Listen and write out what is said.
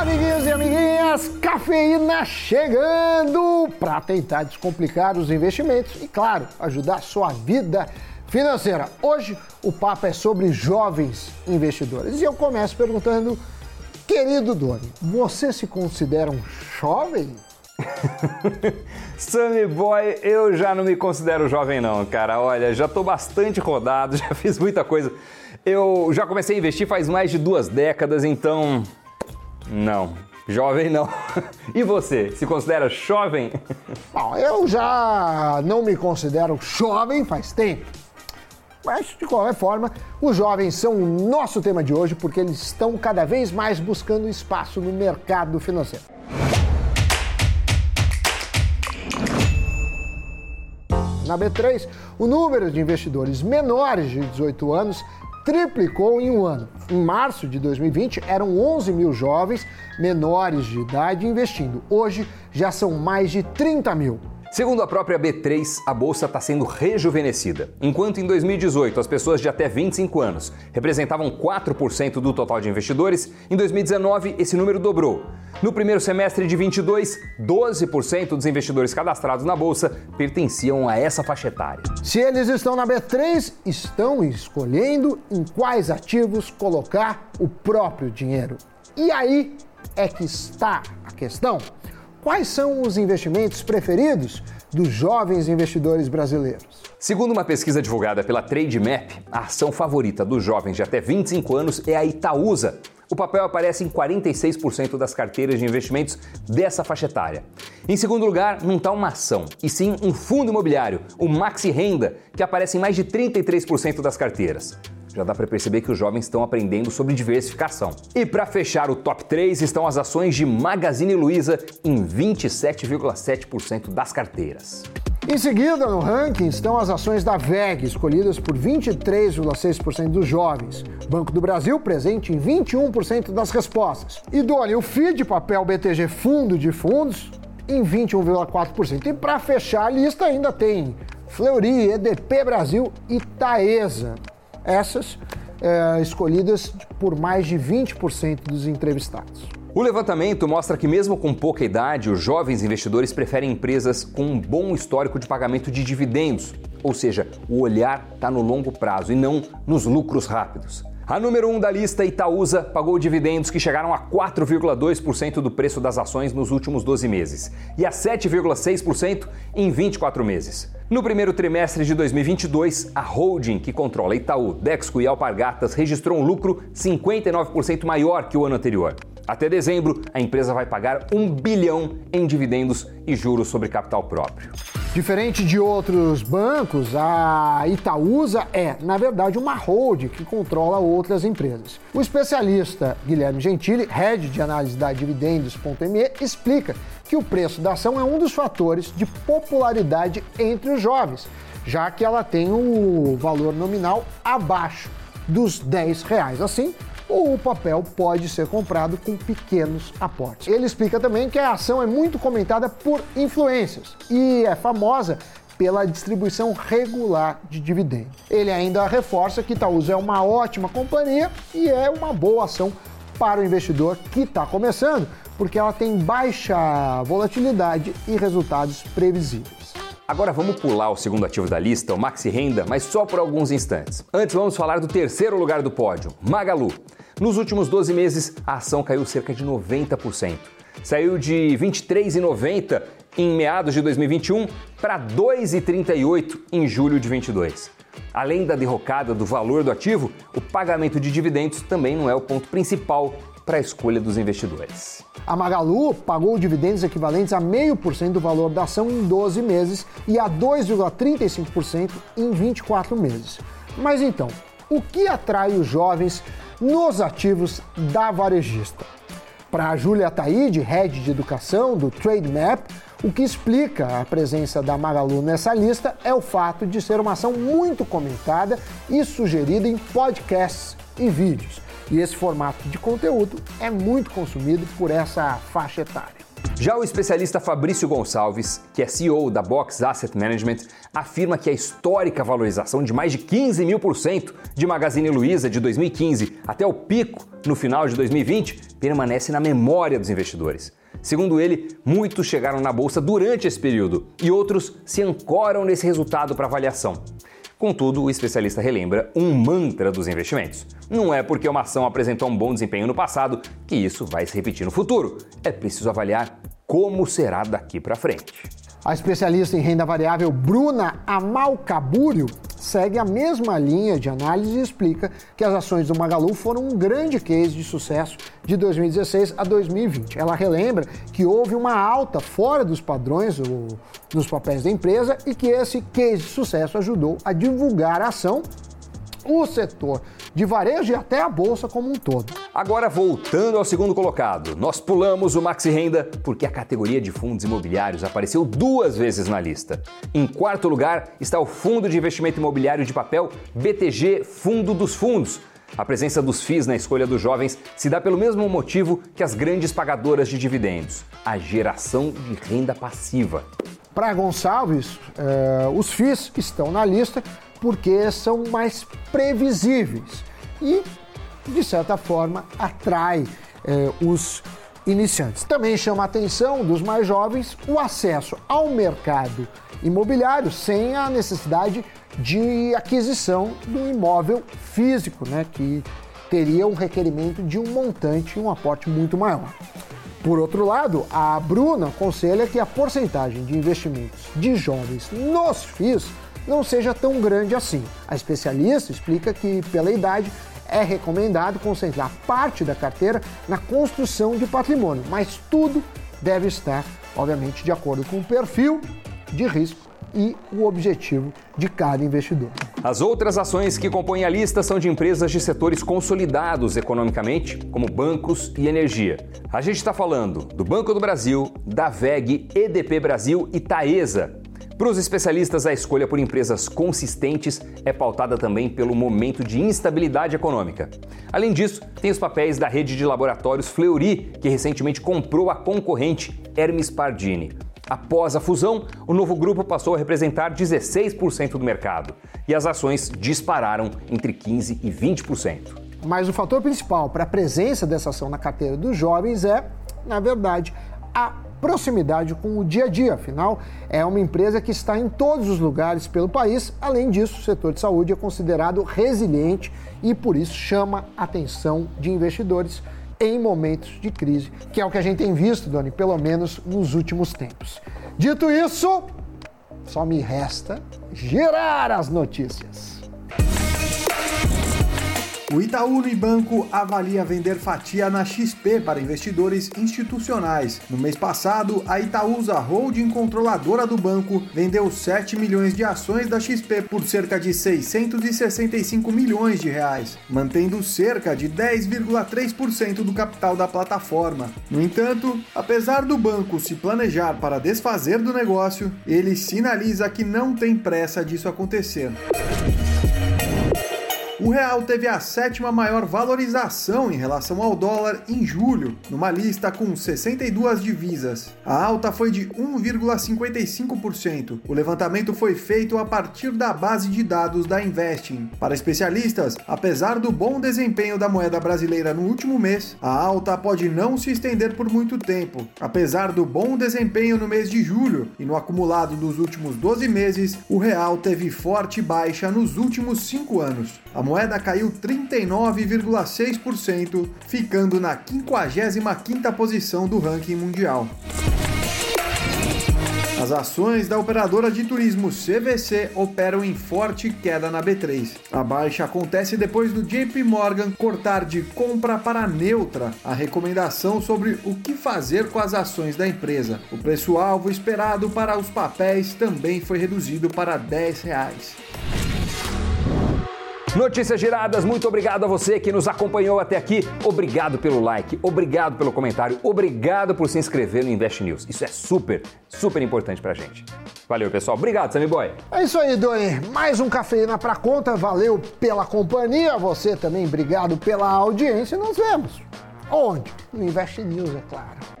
Amiguinhos e amiguinhas, cafeína chegando para tentar descomplicar os investimentos e, claro, ajudar a sua vida financeira. Hoje o papo é sobre jovens investidores e eu começo perguntando, querido Doni, você se considera um jovem? Sammy Boy, eu já não me considero jovem não, cara. Olha, já tô bastante rodado, já fiz muita coisa. Eu já comecei a investir faz mais de duas décadas, então não, jovem não. E você, se considera jovem? Bom, eu já não me considero jovem faz tempo. Mas, de qualquer forma, os jovens são o nosso tema de hoje porque eles estão cada vez mais buscando espaço no mercado financeiro. Na B3, o número de investidores menores de 18 anos triplicou em um ano. Em março de 2020, eram 11 mil jovens menores de idade investindo. Hoje, já são mais de 30 mil. Segundo a própria B3, a bolsa está sendo rejuvenescida. Enquanto em 2018 as pessoas de até 25 anos representavam 4% do total de investidores, em 2019 esse número dobrou. No primeiro semestre de 22, 12% dos investidores cadastrados na bolsa pertenciam a essa faixa etária. Se eles estão na B3, estão escolhendo em quais ativos colocar o próprio dinheiro. E aí é que está a questão. Quais são os investimentos preferidos dos jovens investidores brasileiros? Segundo uma pesquisa divulgada pela Trademap, a ação favorita dos jovens de até 25 anos é a Itaúsa. O papel aparece em 46% das carteiras de investimentos dessa faixa etária. Em segundo lugar, não está uma ação, e sim um fundo imobiliário, o Maxi Renda, que aparece em mais de 33% das carteiras já dá para perceber que os jovens estão aprendendo sobre diversificação. E para fechar o top 3 estão as ações de Magazine Luiza em 27,7% das carteiras. Em seguida, no ranking, estão as ações da VEG, escolhidas por 23,6% dos jovens. Banco do Brasil, presente em 21% das respostas. E Doni, o FII papel BTG Fundo de Fundos, em 21,4%. E para fechar a lista, ainda tem Fleury, EDP Brasil e Taesa essas é, escolhidas por mais de 20% dos entrevistados. O levantamento mostra que, mesmo com pouca idade, os jovens investidores preferem empresas com um bom histórico de pagamento de dividendos, ou seja, o olhar está no longo prazo e não nos lucros rápidos. A número 1 um da lista, Itaúsa, pagou dividendos que chegaram a 4,2% do preço das ações nos últimos 12 meses e a 7,6% em 24 meses. No primeiro trimestre de 2022, a holding que controla Itaú, Dexco e Alpargatas registrou um lucro 59% maior que o ano anterior. Até dezembro, a empresa vai pagar um bilhão em dividendos e juros sobre capital próprio. Diferente de outros bancos, a Itaúsa é, na verdade, uma holding que controla outras empresas. O especialista Guilherme Gentili, head de análise da Dividendos.me, explica que o preço da ação é um dos fatores de popularidade entre os jovens, já que ela tem o valor nominal abaixo dos 10 reais. Assim, ou o papel pode ser comprado com pequenos aportes. Ele explica também que a ação é muito comentada por influências e é famosa pela distribuição regular de dividendos. Ele ainda reforça que Itaúsa é uma ótima companhia e é uma boa ação para o investidor que está começando, porque ela tem baixa volatilidade e resultados previsíveis. Agora vamos pular o segundo ativo da lista, o Maxi Renda, mas só por alguns instantes. Antes vamos falar do terceiro lugar do pódio, Magalu. Nos últimos 12 meses, a ação caiu cerca de 90%. Saiu de 23,90 em meados de 2021 para 2,38 em julho de 22. Além da derrocada do valor do ativo, o pagamento de dividendos também não é o ponto principal para a escolha dos investidores. A Magalu pagou dividendos equivalentes a 0,5% do valor da ação em 12 meses e a 2,35% em 24 meses. Mas então, o que atrai os jovens nos ativos da varejista? Para a Júlia Taide, head de educação do TradeMap, o que explica a presença da Magalu nessa lista é o fato de ser uma ação muito comentada e sugerida em podcasts e vídeos. E esse formato de conteúdo é muito consumido por essa faixa etária. Já o especialista Fabrício Gonçalves, que é CEO da Box Asset Management, afirma que a histórica valorização de mais de 15 mil por cento de Magazine Luiza de 2015 até o pico no final de 2020 permanece na memória dos investidores. Segundo ele, muitos chegaram na bolsa durante esse período e outros se ancoram nesse resultado para avaliação. Contudo, o especialista relembra um mantra dos investimentos. Não é porque uma ação apresentou um bom desempenho no passado que isso vai se repetir no futuro. É preciso avaliar como será daqui para frente. A especialista em renda variável Bruna Amalcabúrio segue a mesma linha de análise e explica que as ações do Magalu foram um grande case de sucesso de 2016 a 2020. Ela relembra que houve uma alta fora dos padrões nos papéis da empresa e que esse case de sucesso ajudou a divulgar a ação o setor de varejo e até a bolsa como um todo. Agora, voltando ao segundo colocado, nós pulamos o Maxi Renda porque a categoria de fundos imobiliários apareceu duas vezes na lista. Em quarto lugar está o Fundo de Investimento Imobiliário de Papel BTG Fundo dos Fundos. A presença dos FIIs na escolha dos jovens se dá pelo mesmo motivo que as grandes pagadoras de dividendos: a geração de renda passiva. Para Gonçalves, eh, os FIIs estão na lista porque são mais previsíveis e, de certa forma, atrai eh, os iniciantes. Também chama a atenção dos mais jovens o acesso ao mercado imobiliário sem a necessidade de aquisição de um imóvel físico, né, que teria um requerimento de um montante e um aporte muito maior. Por outro lado, a Bruna aconselha que a porcentagem de investimentos de jovens nos FIIs não seja tão grande assim. A especialista explica que, pela idade, é recomendado concentrar parte da carteira na construção de patrimônio, mas tudo deve estar, obviamente, de acordo com o perfil de risco e o objetivo de cada investidor. As outras ações que compõem a lista são de empresas de setores consolidados economicamente, como bancos e energia. A gente está falando do Banco do Brasil, da VEG, EDP Brasil e Taesa, para os especialistas, a escolha por empresas consistentes é pautada também pelo momento de instabilidade econômica. Além disso, tem os papéis da rede de laboratórios Fleury, que recentemente comprou a concorrente Hermes Pardini. Após a fusão, o novo grupo passou a representar 16% do mercado e as ações dispararam entre 15% e 20%. Mas o fator principal para a presença dessa ação na carteira dos jovens é, na verdade, a proximidade com o dia a dia. Afinal, é uma empresa que está em todos os lugares pelo país. Além disso, o setor de saúde é considerado resiliente e por isso chama a atenção de investidores em momentos de crise, que é o que a gente tem visto, Doni, pelo menos nos últimos tempos. Dito isso, só me resta girar as notícias. O Itaú Unibanco avalia vender fatia na XP para investidores institucionais. No mês passado, a Itaúsa Holding, controladora do banco, vendeu 7 milhões de ações da XP por cerca de 665 milhões de reais, mantendo cerca de 10,3% do capital da plataforma. No entanto, apesar do banco se planejar para desfazer do negócio, ele sinaliza que não tem pressa disso acontecer. O real teve a sétima maior valorização em relação ao dólar em julho, numa lista com 62 divisas. A alta foi de 1,55%. O levantamento foi feito a partir da base de dados da Investing. Para especialistas, apesar do bom desempenho da moeda brasileira no último mês, a alta pode não se estender por muito tempo. Apesar do bom desempenho no mês de julho e no acumulado dos últimos 12 meses, o real teve forte baixa nos últimos 5 anos. A moeda caiu 39,6%, ficando na 55ª posição do ranking mundial. As ações da operadora de turismo CVC operam em forte queda na B3. A baixa acontece depois do JP Morgan cortar de compra para neutra a recomendação sobre o que fazer com as ações da empresa. O preço-alvo esperado para os papéis também foi reduzido para 10 reais. Notícias giradas, muito obrigado a você que nos acompanhou até aqui. Obrigado pelo like, obrigado pelo comentário, obrigado por se inscrever no Invest News. Isso é super, super importante pra gente. Valeu, pessoal. Obrigado, Sammy Boy. É isso aí, Doni. Mais um cafeína pra conta. Valeu pela companhia. Você também, obrigado pela audiência. Nos vemos. Onde? No Invest News, é claro.